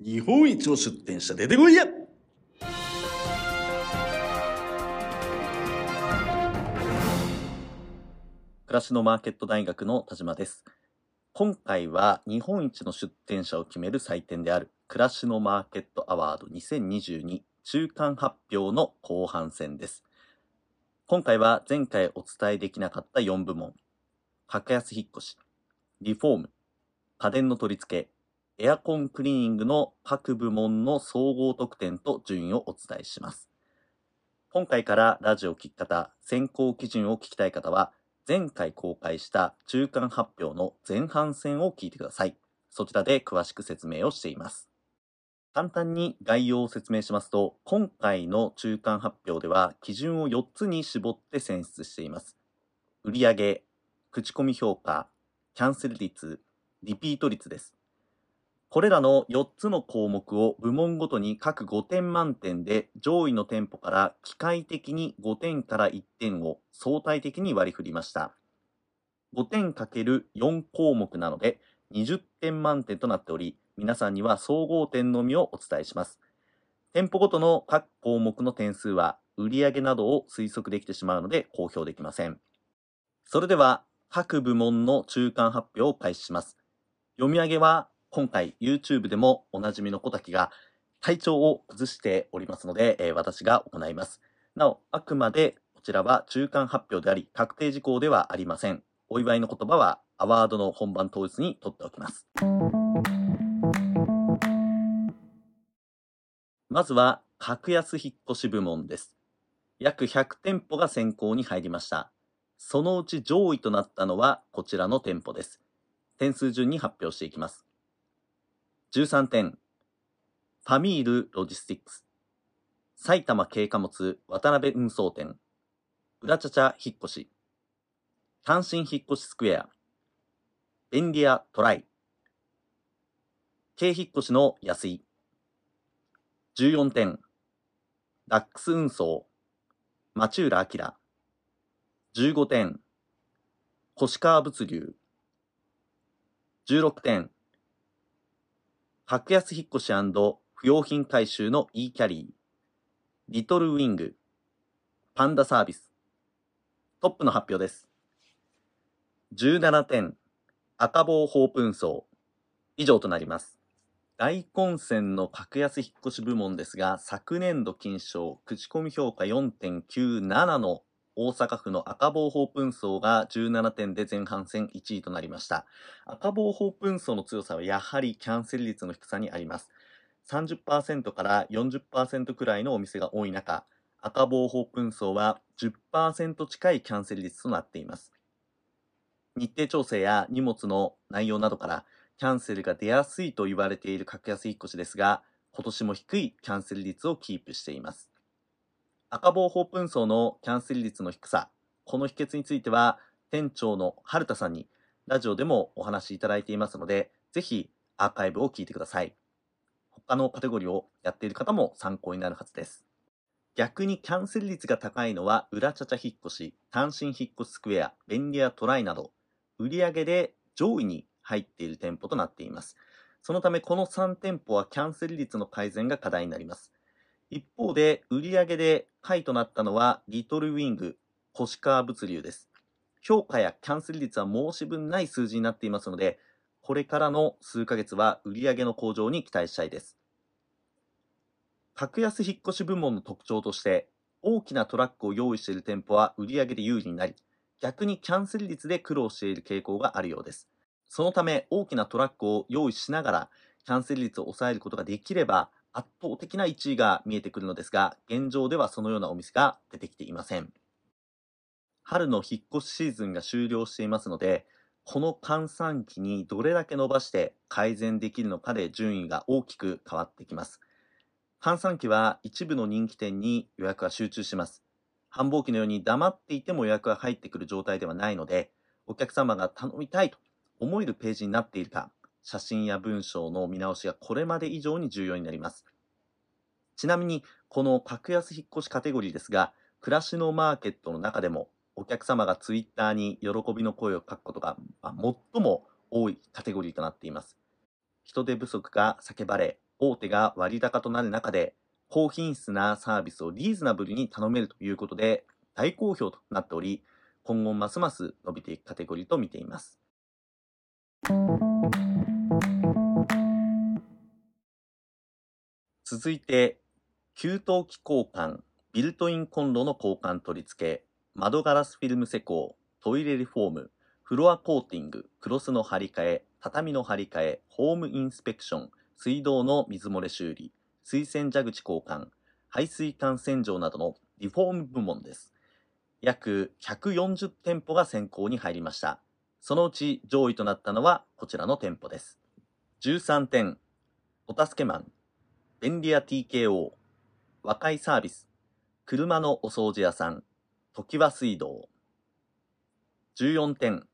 日本一の出店者出てこいや暮らしのマーケット大学の田島です。今回は日本一の出展者を決める祭典である暮らしのマーケットアワード2022中間発表の後半戦です。今回は前回お伝えできなかった4部門、格安引っ越し、リフォーム、家電の取り付け、エアコンクリーニングの各部門の総合得点と順位をお伝えします。今回からラジオ聞き方、選考基準を聞きたい方は、前回公開した中間発表の前半戦を聞いてください。そちらで詳しく説明をしています。簡単に概要を説明しますと、今回の中間発表では基準を4つに絞って選出しています。売上、口コミ評価、キャンセル率、リピート率です。これらの4つの項目を部門ごとに各5点満点で上位の店舗から機械的に5点から1点を相対的に割り振りました。5点 ×4 項目なので20点満点となっており、皆さんには総合点のみをお伝えします。店舗ごとの各項目の点数は売上などを推測できてしまうので公表できません。それでは各部門の中間発表を開始します。読み上げは今回 YouTube でもおなじみの小滝が体調を崩しておりますので、えー私が行います。なお、あくまでこちらは中間発表であり、確定事項ではありません。お祝いの言葉はアワードの本番当日に取っておきます。まずは、格安引っ越し部門です。約100店舗が選考に入りました。そのうち上位となったのはこちらの店舗です。点数順に発表していきます。13点、ファミールロジスティックス、埼玉軽貨物渡辺運送店、裏チャチャ引っ越し、単身引っ越しスクエア、便利屋トライ、軽引っ越しの安い、14点、ダックス運送、町浦明、15点、星川物流、16点、格安引っ越し不用品回収の e キャリー、リトルウィング、パンダサービス。トップの発表です。17点、赤棒ホープ運送。以上となります。大混戦の格安引っ越し部門ですが、昨年度金賞、口コミ評価4.97の大阪府の赤棒ホープ運送が17点で前半戦1位となりました。赤棒ホープ運送の強さはやはりキャンセル率の低さにあります。30%から40%くらいのお店が多い中、赤棒ホープ運送は10%近いキャンセル率となっています。日程調整や荷物の内容などからキャンセルが出やすいと言われている格安引っ越しですが、今年も低いキャンセル率をキープしています。赤棒ホープ運送のキャンセル率の低さ、この秘訣については店長の春田さんにラジオでもお話しいただいていますので、ぜひアーカイブを聞いてください。他のカテゴリーをやっている方も参考になるはずです。逆にキャンセル率が高いのは、裏チャチャ引っ越し、単身引っ越しスクエア、便利屋トライなど、売上で上位に入っている店舗となっています。そのためこの3店舗はキャンセル率の改善が課題になります。一方で、売上で下位となったのは、リトルウィング、星川物流です。評価やキャンセル率は申し分ない数字になっていますので、これからの数ヶ月は売上の向上に期待したいです。格安引っ越し部門の特徴として、大きなトラックを用意している店舗は売上で有利になり、逆にキャンセル率で苦労している傾向があるようです。そのため、大きなトラックを用意しながら、キャンセル率を抑えることができれば、圧倒的な1位が見えてくるのですが、現状ではそのようなお店が出てきていません。春の引っ越しシーズンが終了していますので、この換算期にどれだけ伸ばして改善できるのかで順位が大きく変わってきます。換算期は一部の人気店に予約が集中します。繁忙期のように黙っていても予約が入ってくる状態ではないので、お客様が頼みたいと思えるページになっているか、写真や文章の見直しがこれまで以上に重要になります。ちなみに、この格安引っ越しカテゴリーですが、暮らしのマーケットの中でも、お客様がツイッターに喜びの声を書くことが、まあ最も多いカテゴリーとなっています。人手不足が叫ばれ、大手が割高となる中で、高品質なサービスをリーズナブルに頼めるということで、大好評となっており、今後ますます伸びていくカテゴリーと見ています。続いて、給湯器交換、ビルトインコンロの交換取り付け、窓ガラスフィルム施工、トイレリフォーム、フロアコーティング、クロスの張り替え、畳の張り替え、ホームインスペクション、水道の水漏れ修理、水洗蛇口交換、排水管洗浄などのリフォーム部門です。約140店舗が選考に入りました。そのうち上位となったのはこちらの店舗です。13点、お助けマン、便利屋 TKO、和解サービス、車のお掃除屋さん、時和水道。14点、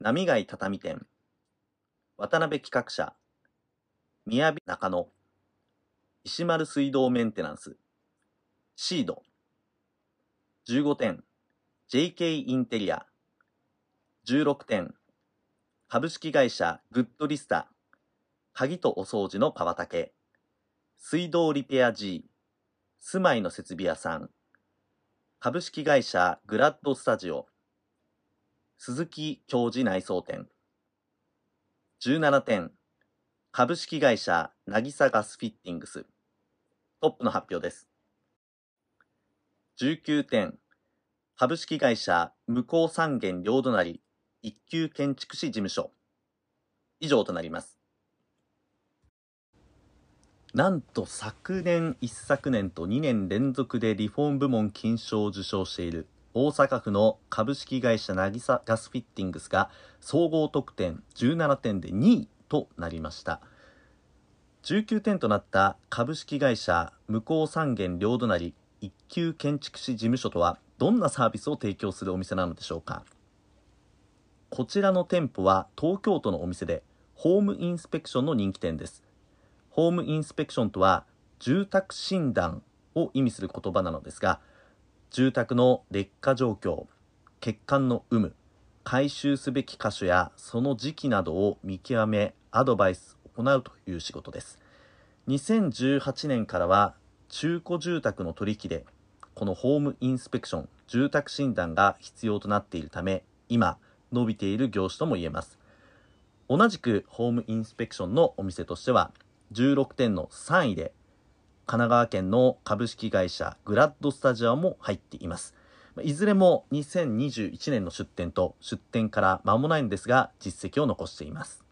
波貝畳店、渡辺企画者、宮城中野、石丸水道メンテナンス、シード。15点、JK インテリア。16点、株式会社グッドリスタ、鍵とお掃除の川竹。水道リペア G、住まいの設備屋さん、株式会社グラッドスタジオ、鈴木教授内装店、17点、株式会社渚ガスフィッティングス、トップの発表です。19点、株式会社向こう三元両隣。一級建築士事務所、以上となります。なんと昨年一昨年と2年連続でリフォーム部門金賞を受賞している大阪府の株式会社渚ガスフィッティングスが総合得点17点で2位となりました。19点となった株式会社向こう三元両隣一級建築士事務所とはどんなサービスを提供するお店なのでしょうか。こちらの店舗は東京都のお店でホームインスペクションの人気店です。ホームインスペクションとは住宅診断を意味する言葉なのですが住宅の劣化状況欠陥の有無回収すべき箇所やその時期などを見極めアドバイスを行うという仕事です。2018年からは中古住宅の取引でこのホームインスペクション住宅診断が必要となっているため今伸びている業種とも言えます同じくホームインスペクションのお店としては16点の3位で、神奈川県の株式会社グラッドスタジアムも入っています。いずれも2021年の出店と出店から間もないんですが、実績を残しています。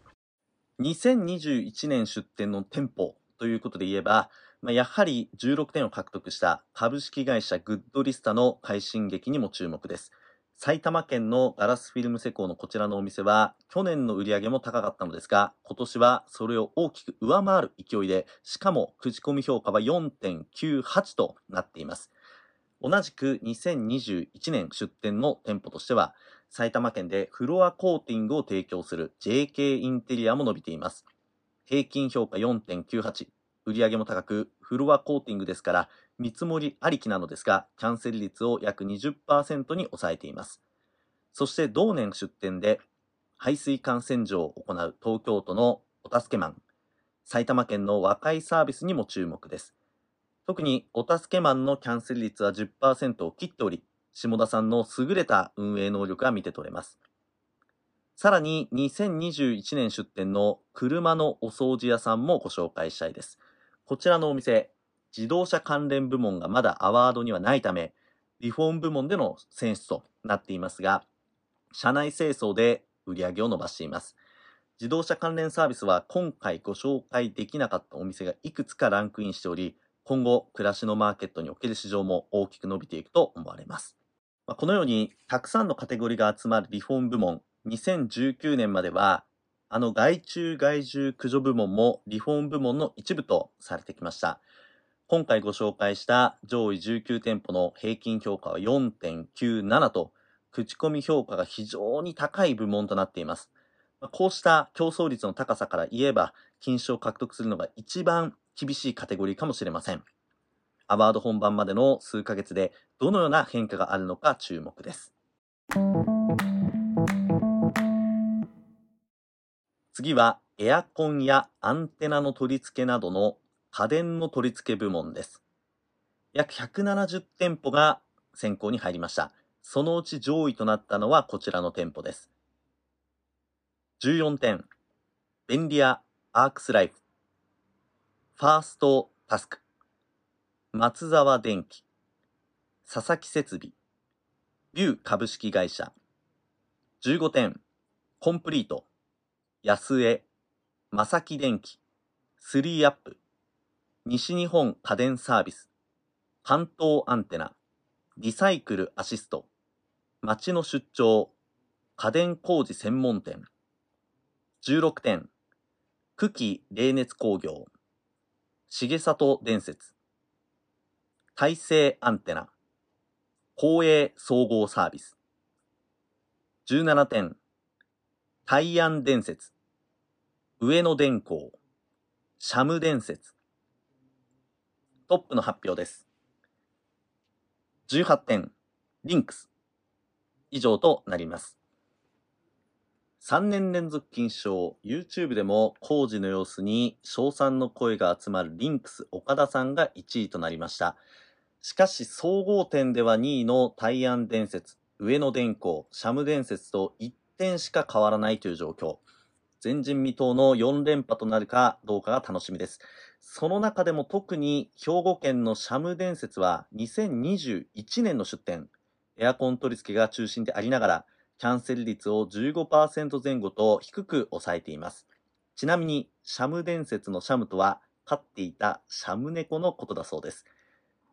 2021年出店の店舗ということで言えば、やはり16点を獲得した株式会社グッドリスタの快進撃にも注目です。埼玉県のガラスフィルム施工のこちらのお店は、去年の売り上げも高かったのですが、今年はそれを大きく上回る勢いで、しかも口コミ評価は4.98となっています。同じく2021年出店の店舗としては、埼玉県でフロアコーティングを提供する JK インテリアも伸びています。平均評価4.98。売上も高く、フロアコーティングですから、見積もりありきなのですが、キャンセル率を約20%に抑えています。そして同年出店で、排水管洗浄を行う東京都のお助けマン、埼玉県の和解サービスにも注目です。特にお助けマンのキャンセル率は10%を切っており、下田さんの優れた運営能力が見て取れます。さらに2021年出店の車のお掃除屋さんもご紹介したいです。こちらのお店、自動車関連部門がまだアワードにはないため、リフォーム部門での選出となっていますが、社内清掃で売り上げを伸ばしています。自動車関連サービスは今回ご紹介できなかったお店がいくつかランクインしており、今後、暮らしのマーケットにおける市場も大きく伸びていくと思われます。このように、たくさんのカテゴリーが集まるリフォーム部門、2019年までは、あの外注外住駆除部門もリフォーム部門の一部とされてきました。今回ご紹介した上位19店舗の平均評価は4.97と、口コミ評価が非常に高い部門となっています。こうした競争率の高さから言えば、金賞を獲得するのが一番厳しいカテゴリーかもしれません。アワード本番までの数ヶ月でどのような変化があるのか注目です。次はエアコンやアンテナの取り付けなどの家電の取り付け部門です。約170店舗が選考に入りました。そのうち上位となったのはこちらの店舗です。14点、便利屋アークスライフ、ファーストタスク、松沢電機、佐々木設備、ビュー株式会社、15点、コンプリート、安江、正木電機、スリーアップ、西日本家電サービス、関東アンテナ、リサイクルアシスト、町の出張、家電工事専門店、16点、久喜冷熱工業、重里伝説、大成アンテナ、光栄総合サービス、17点、大安伝説、上野電工、シャム伝説。トップの発表です。18点、リンクス。以上となります。3年連続金賞、YouTube でも工事の様子に賞賛の声が集まるリンクス岡田さんが1位となりました。しかし総合点では2位の大安伝説、上野電工、シャム伝説と1点しか変わらないという状況。前人未到の4連覇となるかどうかが楽しみです。その中でも特に兵庫県のシャム伝説は2021年の出店、エアコン取り付けが中心でありながら、キャンセル率を15%前後と低く抑えています。ちなみに、シャム伝説のシャムとは、飼っていたシャム猫のことだそうです。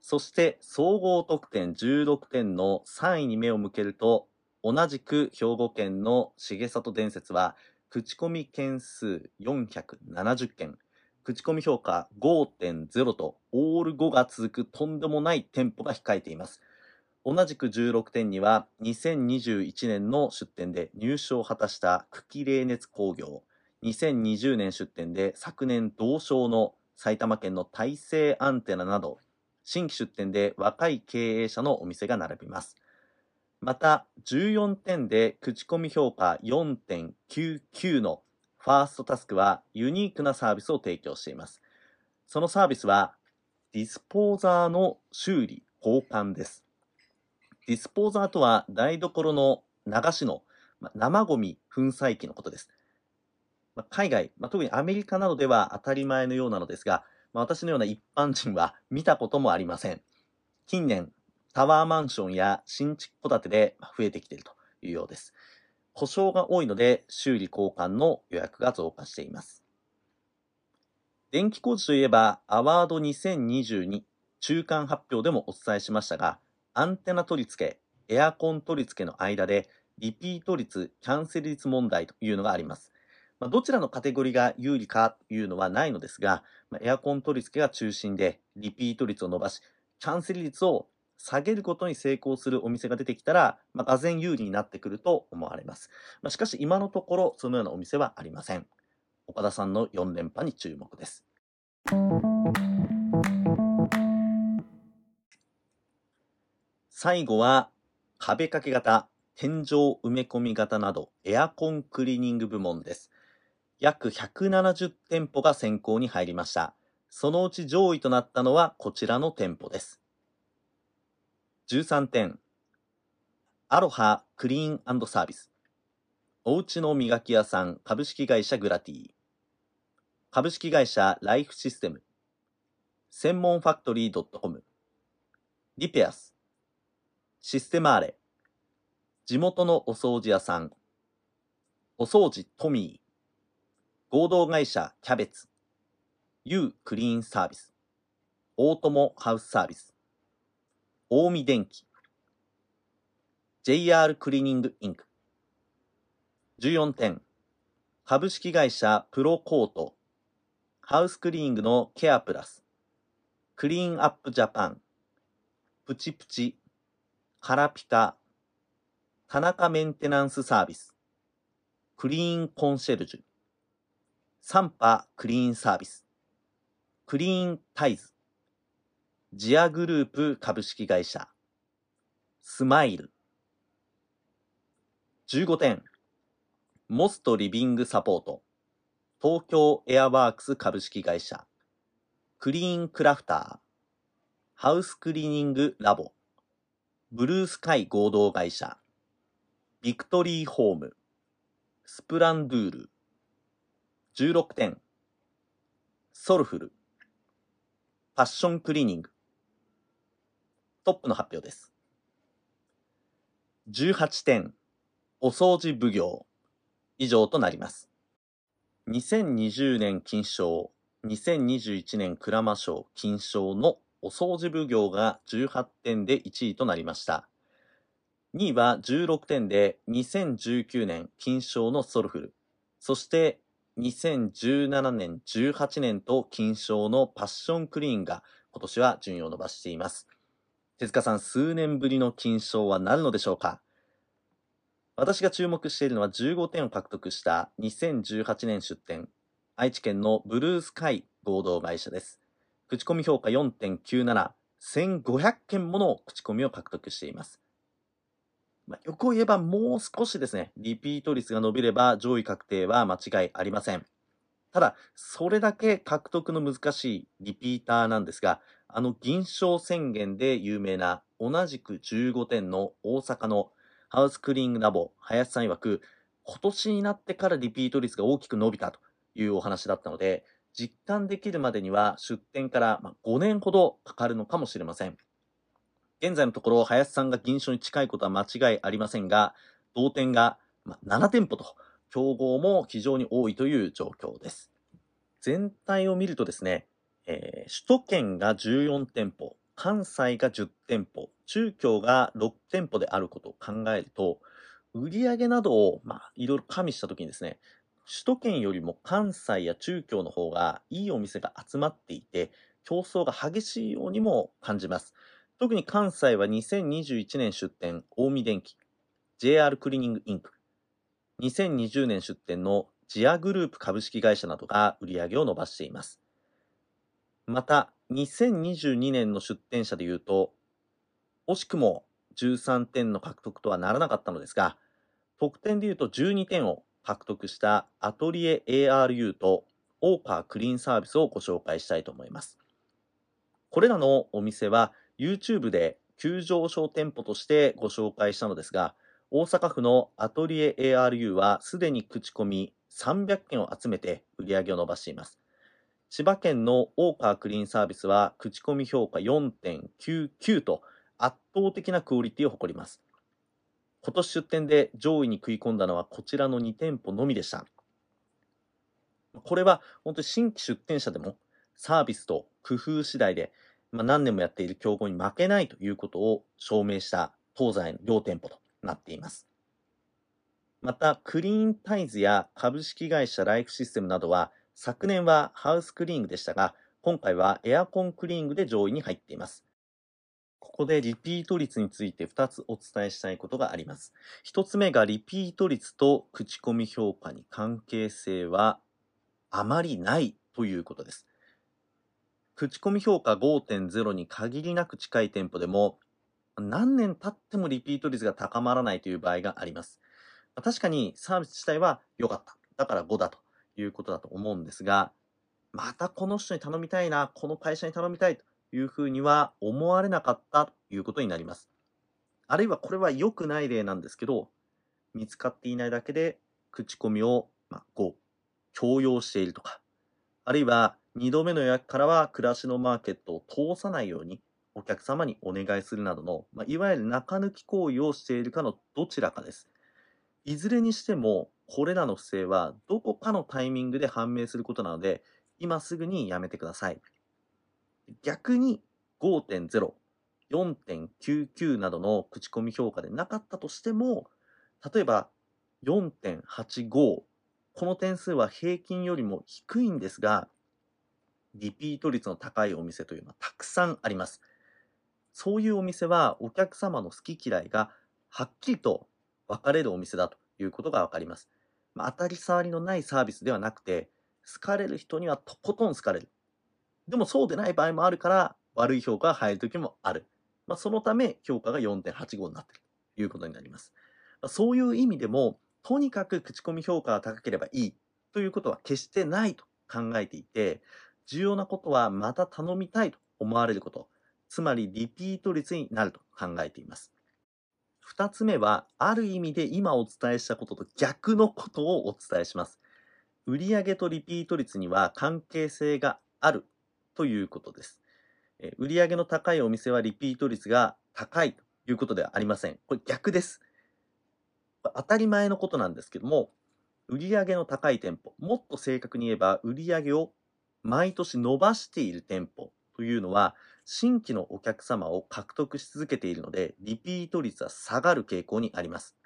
そして、総合得点16点の3位に目を向けると、同じく兵庫県の重里伝説は、口コミ件数470件、口コミ評価5.0と、オール5が続くとんでもない店舗が控えています。同じく16点には、2021年の出店で入賞を果たした久喜冷熱工業、2020年出店で昨年同賞の埼玉県の大成アンテナなど、新規出店で若い経営者のお店が並びます。また、14点で口コミ評価4.99のファーストタスクはユニークなサービスを提供しています。そのサービスは、ディスポーザーの修理、交換です。ディスポーザーとは台所の流しのま生ゴミ粉砕機のことです。ま海外、ま特にアメリカなどでは当たり前のようなのですが、ま私のような一般人は見たこともありません。近年、タワーマンションや新築戸建てで増えてきているというようです。故障が多いので修理交換の予約が増加しています。電気工事といえば、アワード2022中間発表でもお伝えしましたが、アンテナ取り付け、エアコン取り付けの間で、リピート率、キャンセル率問題というのがあります。まあ、どちらのカテゴリーが有利かというのはないのですが、まあ、エアコン取り付けが中心で、リピート率を伸ばし、キャンセル率を下げることに成功するお店が出てきたら、まあ、がぜ有利になってくると思われます。まあ、しかし今のところ、そのようなお店はありません。岡田さんの4連覇に注目です。最後は、壁掛け型、天井埋め込み型など、エアコンクリーニング部門です。約170店舗が選考に入りました。そのうち上位となったのはこちらの店舗です。13点。アロハクリーンサービス。おうちの磨き屋さん株式会社グラティ。株式会社ライフシステム。専門ファクトリー .com。リペアス。システマーレ。地元のお掃除屋さん。お掃除トミー。合同会社キャベツ。ユークリーンサービス。大友ハウスサービス。近江電機。JR クリーニングインク。14点。株式会社プロコート。ハウスクリーニングのケアプラス。クリーンアップジャパン。プチプチ。カラピカ。田中メンテナンスサービス。クリーンコンシェルジュ。サンパクリーンサービス。クリーンタイズ。ジアグループ株式会社。スマイル。15点。モストリビングサポート。東京エアワークス株式会社、クリーンクラフター、ハウスクリーニングラボ、ブルースカイ合同会社、ビクトリーホーム、スプランドゥール、16点、ソルフル、パッションクリーニング、トップの発表です。18点、お掃除奉行、以上となります。2020年金賞、2021年鞍馬賞金賞のお掃除奉行が18点で1位となりました。2位は16点で2019年金賞のソルフル、そして2017年、18年と金賞のパッションクリーンが今年は順位を伸ばしています。手塚さん、数年ぶりの金賞はなるのでしょうか？私が注目しているのは15点を獲得した2018年出展、愛知県のブルースカイ合同会社です。口コミ評価4.97、1500件もの口コミを獲得しています。まあ、よく言えばもう少しですね、リピート率が伸びれば上位確定は間違いありません。ただ、それだけ獲得の難しいリピーターなんですが、あの銀賞宣言で有名な同じく15点の大阪のハウスクリーングラボ、林さん曰く、今年になってからリピート率が大きく伸びたというお話だったので、実感できるまでには出店から5年ほどかかるのかもしれません。現在のところ、林さんが銀賞に近いことは間違いありませんが、同店が7店舗と、競合も非常に多いという状況です。全体を見るとですね、えー、首都圏が14店舗、関西が10店舗、中京が6店舗であることを考えると、売上などを、まあ、いろいろ加味したときにですね、首都圏よりも関西や中京の方がいいお店が集まっていて、競争が激しいようにも感じます。特に関西は2021年出店、近江電機、JR クリーニングインク、2020年出店のジアグループ株式会社などが売り上げを伸ばしています。また、2022年の出店者でいうと、惜しくも13点の獲得とはならなかったのですが、得点でいうと12点を獲得したアトリエ ARU とオーカークリーンサービスをご紹介したいと思います。これらのお店は YouTube で急上昇店舗としてご紹介したのですが、大阪府のアトリエ ARU はすでに口コミ300件を集めて売り上げを伸ばしています。千葉県のオーカークリーンサービスは口コミ評価4.99と圧倒的なクオリティを誇ります。今年出店で上位に食い込んだのはこちらの2店舗のみでした。これは本当に新規出店者でもサービスと工夫次第で、まあ、何年もやっている競合に負けないということを証明した東西の両店舗となっています。また、クリーンタイズや株式会社ライフシステムなどは昨年はハウスクリーングでしたが、今回はエアコンクリーングで上位に入っています。ここでリピート率について2つお伝えしたいことがあります。1つ目がリピート率と口コミ評価に関係性はあまりないということです。口コミ評価5.0に限りなく近い店舗でも何年経ってもリピート率が高まらないという場合があります。確かにサービス自体は良かった。だから5だということだと思うんですが、またこの人に頼みたいな、この会社に頼みたいというふうには思われなかったということになります。あるいはこれは良くない例なんですけど、見つかっていないだけで口コミを、まあ、5、強要しているとか、あるいは2度目の予約からは暮らしのマーケットを通さないようにお客様にお願いするなどの、まあ、いわゆる中抜き行為をしているかのどちらかです。いずれにしても、これらの不正はどこかのタイミングで判明することなので、今すぐにやめてください。逆に5.0、4.99などの口コミ評価でなかったとしても、例えば4.85、この点数は平均よりも低いんですが、リピート率の高いお店というのはたくさんあります。そういうお店はお客様の好き嫌いがはっきりと分かれるお店だということが分かります。まあ、当たり障りのないサービスではなくて、好かれる人にはとことん好かれる。でもそうでない場合もあるから、悪い評価が入るときもある。まあ、そのため評価が4.85になっているということになります。まあ、そういう意味でも、とにかく口コミ評価が高ければいいということは決してないと考えていて、重要なことはまた頼みたいと思われること、つまりリピート率になると考えています。二つ目は、ある意味で今お伝えしたことと逆のことをお伝えします。売上とリピート率には関係性があるということです。え売上の高いお店はリピート率が高いということではありません。これ逆です。当たり前のことなんですけども、売上の高い店舗、もっと正確に言えば売上を毎年伸ばしている店舗というのは、新規のお客様を獲得し続けているので、リピート率は下がる傾向にあります。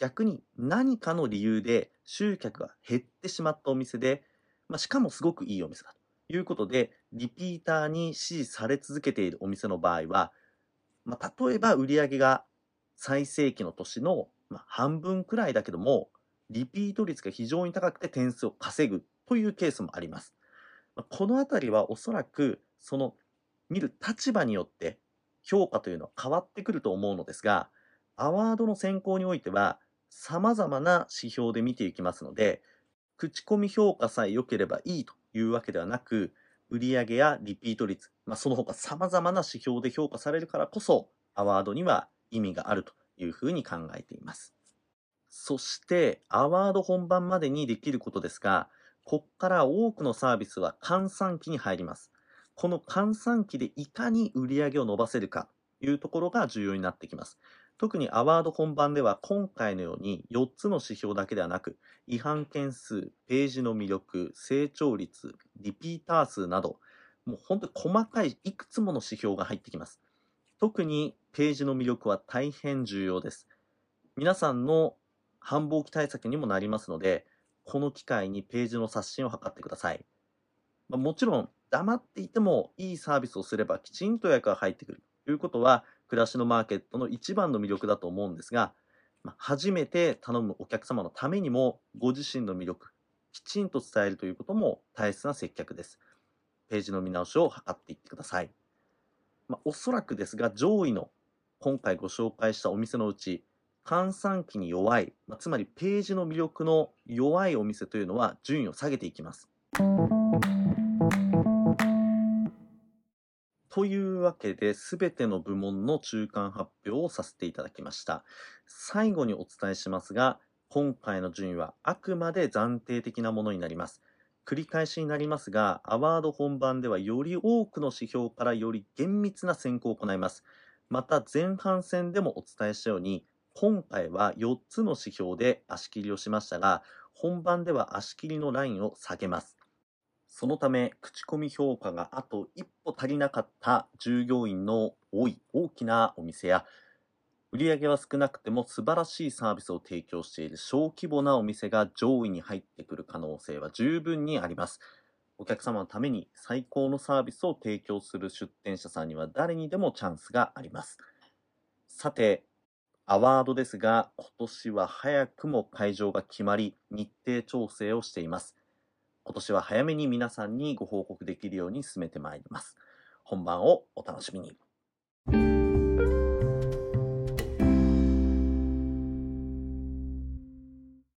逆に何かの理由で集客が減ってしまったお店で、まあ、しかもすごくいいお店だということで、リピーターに支持され続けているお店の場合は、まあ、例えば売上が最盛期の年の、半分くらいだけども、リピート率が非常に高くて点数を稼ぐというケースもあります。このあたりはおそらくその見る立場によって評価というのは変わってくると思うのですが、アワードの選考においては様々な指標で見ていきますので、口コミ評価さえ良ければいいというわけではなく、売上やリピート率、まあ、その他様々な指標で評価されるからこそ、アワードには意味があるというふうに考えています。そして、アワード本番までにできることですが、こっから多くのサービスは換算期に入ります。この換算期でいかに売り上げを伸ばせるかというところが重要になってきます。特にアワード本番では今回のように4つの指標だけではなく、違反件数、ページの魅力、成長率、リピーター数など、もう本当に細かいいくつもの指標が入ってきます。特にページの魅力は大変重要です。皆さんの繁忙期対策にもなりますので、この機会にページの刷新を図ってください。ま、もちろん、黙っていてもいいサービスをすればきちんと予約が入ってくるということは、暮らしのマーケットの一番の魅力だと思うんですが、ま、初めて頼むお客様のためにも、ご自身の魅力、きちんと伝えるということも大切な接客です。ページの見直しを図っていってください。まあ、おそらくですが、上位の今回ご紹介したお店のうち、換算期に弱い、まあ、つまりページの魅力の弱いお店というのは順位を下げていきます。というわけで、すべての部門の中間発表をさせていただきました。最後にお伝えしますが、今回の順位はあくまで暫定的なものになります。繰り返しになりますが、アワード本番ではより多くの指標からより厳密な選考を行います。また前半戦でもお伝えしたように、今回は4つの指標で足切りをしましたが、本番では足切りのラインを下げます。そのため、口コミ評価があと一歩足りなかった従業員の多い大きなお店や、売上は少なくても素晴らしいサービスを提供している小規模なお店が上位に入ってくる可能性は十分にあります。お客様のために最高のサービスを提供する出店者さんには誰にでもチャンスがあります。さて、アワードですが、今年は早くも会場が決まり、日程調整をしています。今年は早めに皆さんにご報告できるように進めてまいります。本番をお楽しみに。